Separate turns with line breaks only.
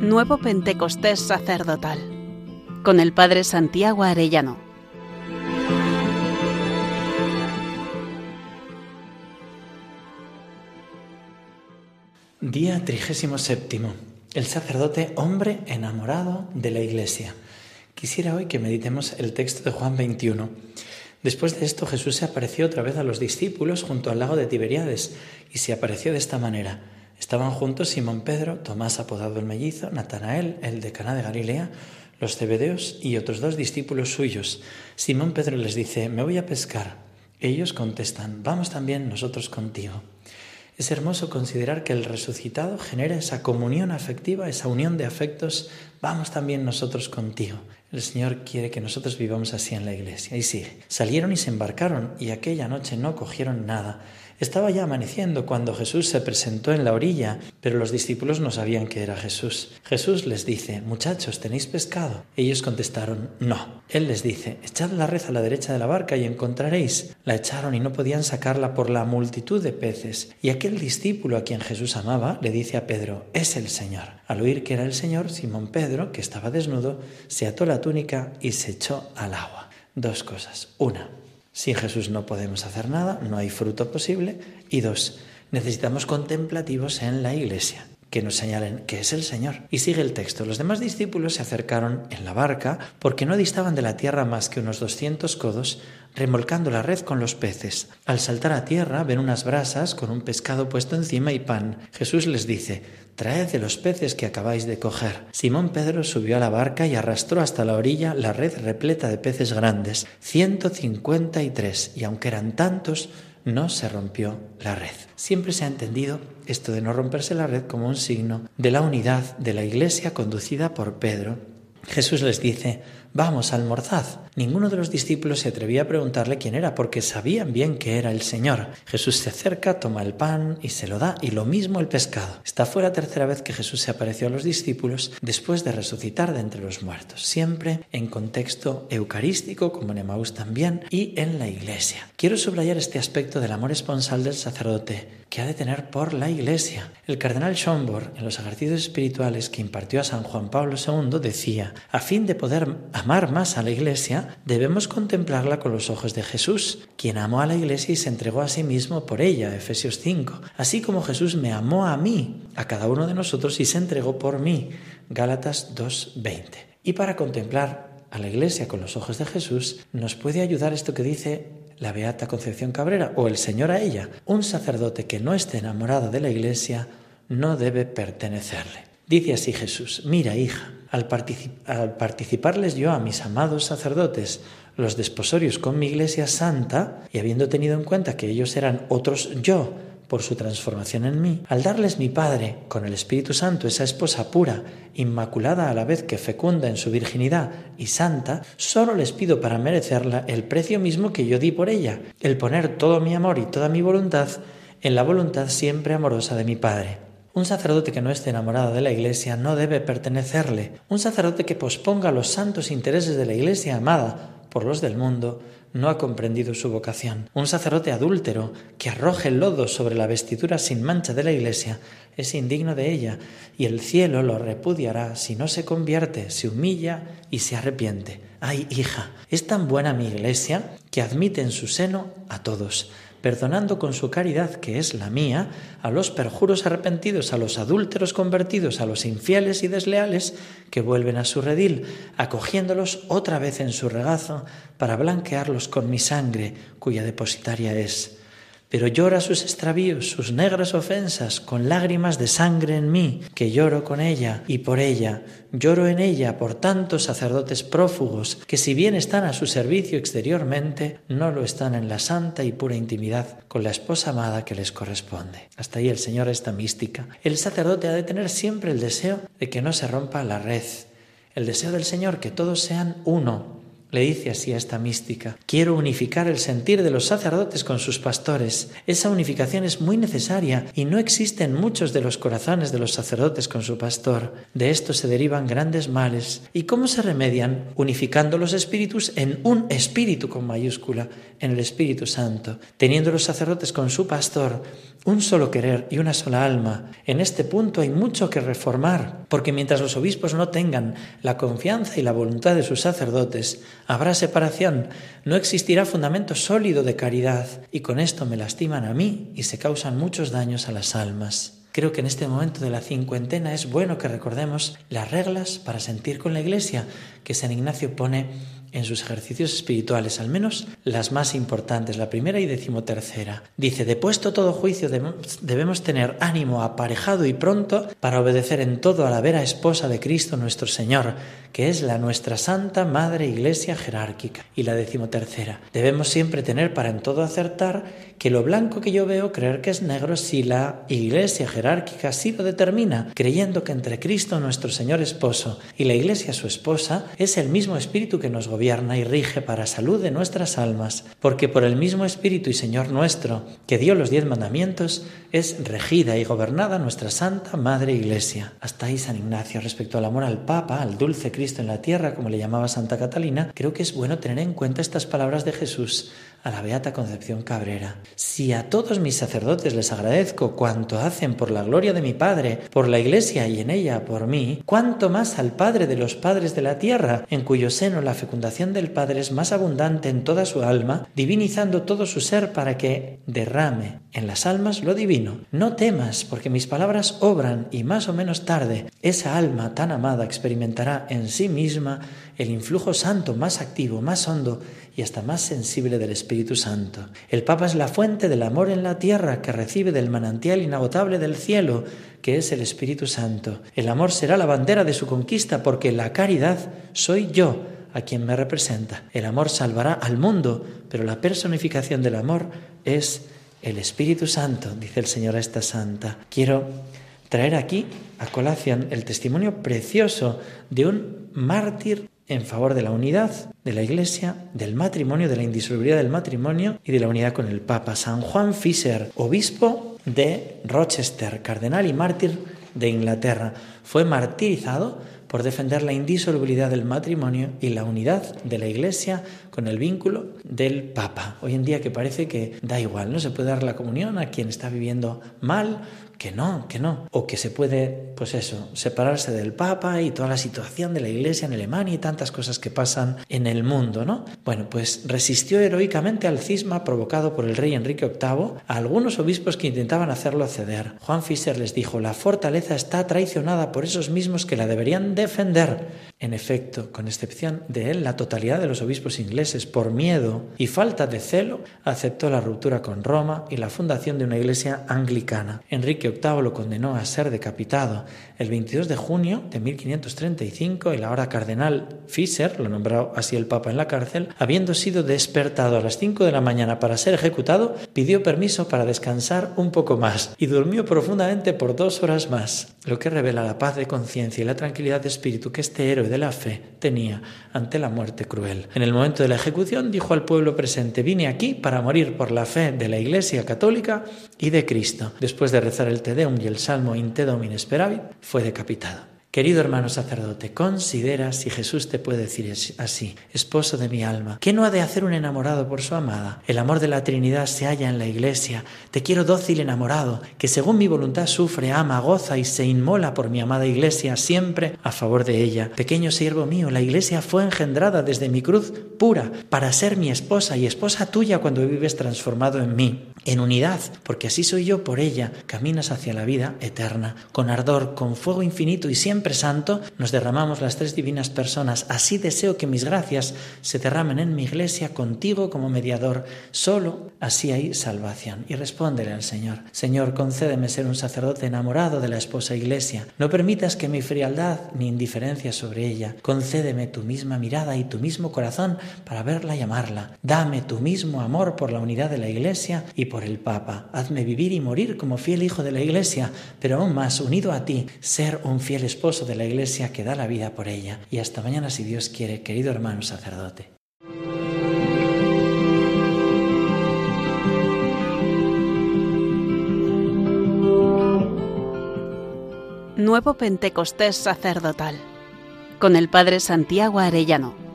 Nuevo Pentecostés Sacerdotal con el Padre Santiago Arellano.
Día 37. El sacerdote hombre enamorado de la Iglesia. Quisiera hoy que meditemos el texto de Juan 21. Después de esto Jesús se apareció otra vez a los discípulos junto al lago de Tiberíades y se apareció de esta manera. Estaban juntos Simón Pedro, Tomás apodado el mellizo, Natanael, el de Caná de Galilea, los cebedeos y otros dos discípulos suyos. Simón Pedro les dice, me voy a pescar. Ellos contestan, vamos también nosotros contigo. Es hermoso considerar que el resucitado genera esa comunión afectiva, esa unión de afectos. Vamos también nosotros contigo. El Señor quiere que nosotros vivamos así en la iglesia. Y sigue. Salieron y se embarcaron y aquella noche no cogieron nada estaba ya amaneciendo cuando Jesús se presentó en la orilla, pero los discípulos no sabían que era Jesús. Jesús les dice, muchachos, ¿tenéis pescado? Ellos contestaron, no. Él les dice, echad la red a la derecha de la barca y encontraréis. La echaron y no podían sacarla por la multitud de peces. Y aquel discípulo a quien Jesús amaba le dice a Pedro, es el Señor. Al oír que era el Señor, Simón Pedro, que estaba desnudo, se ató la túnica y se echó al agua. Dos cosas. Una, sin Jesús no podemos hacer nada, no hay fruto posible. Y dos, necesitamos contemplativos en la iglesia que nos señalen que es el Señor. Y sigue el texto. Los demás discípulos se acercaron en la barca porque no distaban de la tierra más que unos doscientos codos, remolcando la red con los peces. Al saltar a tierra ven unas brasas con un pescado puesto encima y pan. Jesús les dice, Traed de los peces que acabáis de coger. Simón Pedro subió a la barca y arrastró hasta la orilla la red repleta de peces grandes, ciento cincuenta y tres, y aunque eran tantos, no se rompió la red. Siempre se ha entendido esto de no romperse la red como un signo de la unidad de la iglesia conducida por Pedro. Jesús les dice, Vamos, almorzad. Ninguno de los discípulos se atrevía a preguntarle quién era, porque sabían bien que era el Señor. Jesús se acerca, toma el pan y se lo da, y lo mismo el pescado. Esta fue la tercera vez que Jesús se apareció a los discípulos después de resucitar de entre los muertos, siempre en contexto eucarístico, como en Emaús también, y en la iglesia. Quiero subrayar este aspecto del amor esponsal del sacerdote que ha de tener por la Iglesia. El cardenal Schomburg, en los ejercicios espirituales que impartió a San Juan Pablo II, decía, a fin de poder amar más a la Iglesia, debemos contemplarla con los ojos de Jesús, quien amó a la Iglesia y se entregó a sí mismo por ella, Efesios 5, así como Jesús me amó a mí, a cada uno de nosotros, y se entregó por mí, Gálatas 2.20. Y para contemplar a la Iglesia con los ojos de Jesús, nos puede ayudar esto que dice la Beata Concepción Cabrera o el Señor a ella. Un sacerdote que no esté enamorado de la Iglesia no debe pertenecerle. Dice así Jesús, mira hija, al, participarles yo a mis amados sacerdotes los desposorios con mi Iglesia Santa, y habiendo tenido en cuenta que ellos eran otros yo, por su transformación en mí, al darles mi Padre, con el Espíritu Santo, esa esposa pura, inmaculada a la vez que fecunda en su virginidad y santa, solo les pido para merecerla el precio mismo que yo di por ella, el poner todo mi amor y toda mi voluntad en la voluntad siempre amorosa de mi Padre. Un sacerdote que no esté enamorado de la Iglesia no debe pertenecerle. Un sacerdote que posponga los santos intereses de la Iglesia amada por los del mundo no ha comprendido su vocación. Un sacerdote adúltero que arroje el lodo sobre la vestidura sin mancha de la iglesia es indigno de ella, y el cielo lo repudiará si no se convierte, se humilla y se arrepiente. Ay, hija, es tan buena mi iglesia que admite en su seno a todos perdonando con su caridad, que es la mía, a los perjuros arrepentidos, a los adúlteros convertidos, a los infieles y desleales que vuelven a su redil, acogiéndolos otra vez en su regazo para blanquearlos con mi sangre, cuya depositaria es pero llora sus extravíos, sus negras ofensas, con lágrimas de sangre en mí, que lloro con ella y por ella, lloro en ella por tantos sacerdotes prófugos, que si bien están a su servicio exteriormente, no lo están en la santa y pura intimidad con la esposa amada que les corresponde. Hasta ahí el Señor esta mística. El sacerdote ha de tener siempre el deseo de que no se rompa la red, el deseo del Señor que todos sean uno, Le dice así a esta mística, quiero unificar el sentir de los sacerdotes con sus pastores. Esa unificación es muy necesaria y no existe en muchos de los corazones de los sacerdotes con su pastor. De esto se derivan grandes males. ¿Y cómo se remedian? Unificando los espíritus en un espíritu con mayúscula, en el Espíritu Santo, teniendo los sacerdotes con su pastor un solo querer y una sola alma. En este punto hay mucho que reformar, porque mientras los obispos no tengan la confianza y la voluntad de sus sacerdotes, habrá separación, no existirá fundamento sólido de caridad, y con esto me lastiman a mí y se causan muchos daños a las almas. Creo que en este momento de la cincuentena es bueno que recordemos las reglas para sentir con la Iglesia que San Ignacio pone en sus ejercicios espirituales, al menos las más importantes, la primera y decimotercera. Dice, depuesto todo juicio debemos tener ánimo aparejado y pronto para obedecer en todo a la vera esposa de Cristo nuestro Señor, que es la nuestra Santa Madre Iglesia jerárquica. Y la decimotercera, debemos siempre tener para en todo acertar que lo blanco que yo veo creer que es negro si la Iglesia jerárquica así lo determina, creyendo que entre Cristo nuestro Señor esposo y la Iglesia su esposa es el mismo espíritu que nos gobierna gobierna y rige para salud de nuestras almas, porque por el mismo Espíritu y Señor nuestro, que dio los diez mandamientos, es regida y gobernada nuestra Santa Madre Iglesia. Hasta ahí San Ignacio. Respecto al amor al Papa, al dulce Cristo en la tierra, como le llamaba Santa Catalina, creo que es bueno tener en cuenta estas palabras de Jesús a la Beata Concepción Cabrera. Si a todos mis sacerdotes les agradezco cuanto hacen por la gloria de mi Padre, por la Iglesia y en ella por mí, cuánto más al Padre de los padres de la tierra, en cuyo seno la fecundación del Padre es más abundante en toda su alma, divinizando todo su ser para que derrame en las almas lo divino. No temas, porque mis palabras obran y más o menos tarde esa alma tan amada experimentará en sí misma el influjo santo más activo, más hondo y hasta más sensible del Espíritu Santo. El Papa es la fuente del amor en la tierra que recibe del manantial inagotable del cielo, que es el Espíritu Santo. El amor será la bandera de su conquista porque la caridad soy yo a quien me representa. El amor salvará al mundo, pero la personificación del amor es el Espíritu Santo, dice el Señor a esta santa. Quiero traer aquí a colación el testimonio precioso de un mártir en favor de la unidad de la Iglesia, del matrimonio, de la indisolubilidad del matrimonio y de la unidad con el Papa. San Juan Fisher, obispo de Rochester, cardenal y mártir de Inglaterra, fue martirizado por defender la indisolubilidad del matrimonio y la unidad de la Iglesia con el vínculo del Papa. Hoy en día que parece que da igual, no se puede dar la comunión a quien está viviendo mal que no, que no. O que se puede, pues eso, separarse del Papa y toda la situación de la Iglesia en Alemania y tantas cosas que pasan en el mundo, ¿no? Bueno, pues resistió heroicamente al cisma provocado por el rey Enrique VIII a algunos obispos que intentaban hacerlo ceder. Juan Fischer les dijo, la fortaleza está traicionada por esos mismos que la deberían defender. En efecto, con excepción de él, la totalidad de los obispos ingleses, por miedo y falta de celo, aceptó la ruptura con Roma y la fundación de una iglesia anglicana. Enrique VIII lo condenó a ser decapitado el 22 de junio de 1535 el ahora cardenal Fischer, lo nombró así el Papa en la cárcel, habiendo sido despertado a las 5 de la mañana para ser ejecutado, pidió permiso para descansar un poco más y durmió profundamente por dos horas más, lo que revela la paz de conciencia y la tranquilidad de espíritu que este héroe de la fe tenía ante la muerte cruel. En el momento de la ejecución dijo al pueblo presente, vine aquí para morir por la fe de la Iglesia Católica y de Cristo. Después de rezar el Te Deum y el Salmo In Te Domine Speravit, fue decapitado. Querido hermano sacerdote, considera si Jesús te puede decir así, esposo de mi alma, ¿qué no ha de hacer un enamorado por su amada? El amor de la Trinidad se halla en la iglesia. Te quiero dócil enamorado, que según mi voluntad sufre, ama, goza y se inmola por mi amada iglesia, siempre a favor de ella. Pequeño siervo mío, la iglesia fue engendrada desde mi cruz pura para ser mi esposa y esposa tuya cuando vives transformado en mí en unidad, porque así soy yo por ella, caminas hacia la vida eterna. Con ardor, con fuego infinito y siempre santo, nos derramamos las tres divinas personas. Así deseo que mis gracias se derramen en mi iglesia contigo como mediador. Solo así hay salvación. Y respóndele al Señor, Señor, concédeme ser un sacerdote enamorado de la esposa iglesia. No permitas que mi frialdad ni indiferencia sobre ella. Concédeme tu misma mirada y tu mismo corazón para verla y amarla. Dame tu mismo amor por la unidad de la iglesia y por el Papa. Hazme vivir y morir como fiel hijo de la Iglesia, pero aún más, unido a ti, ser un fiel esposo de la Iglesia que da la vida por ella. Y hasta mañana, si Dios quiere, querido hermano sacerdote.
Nuevo Pentecostés sacerdotal con el Padre Santiago Arellano.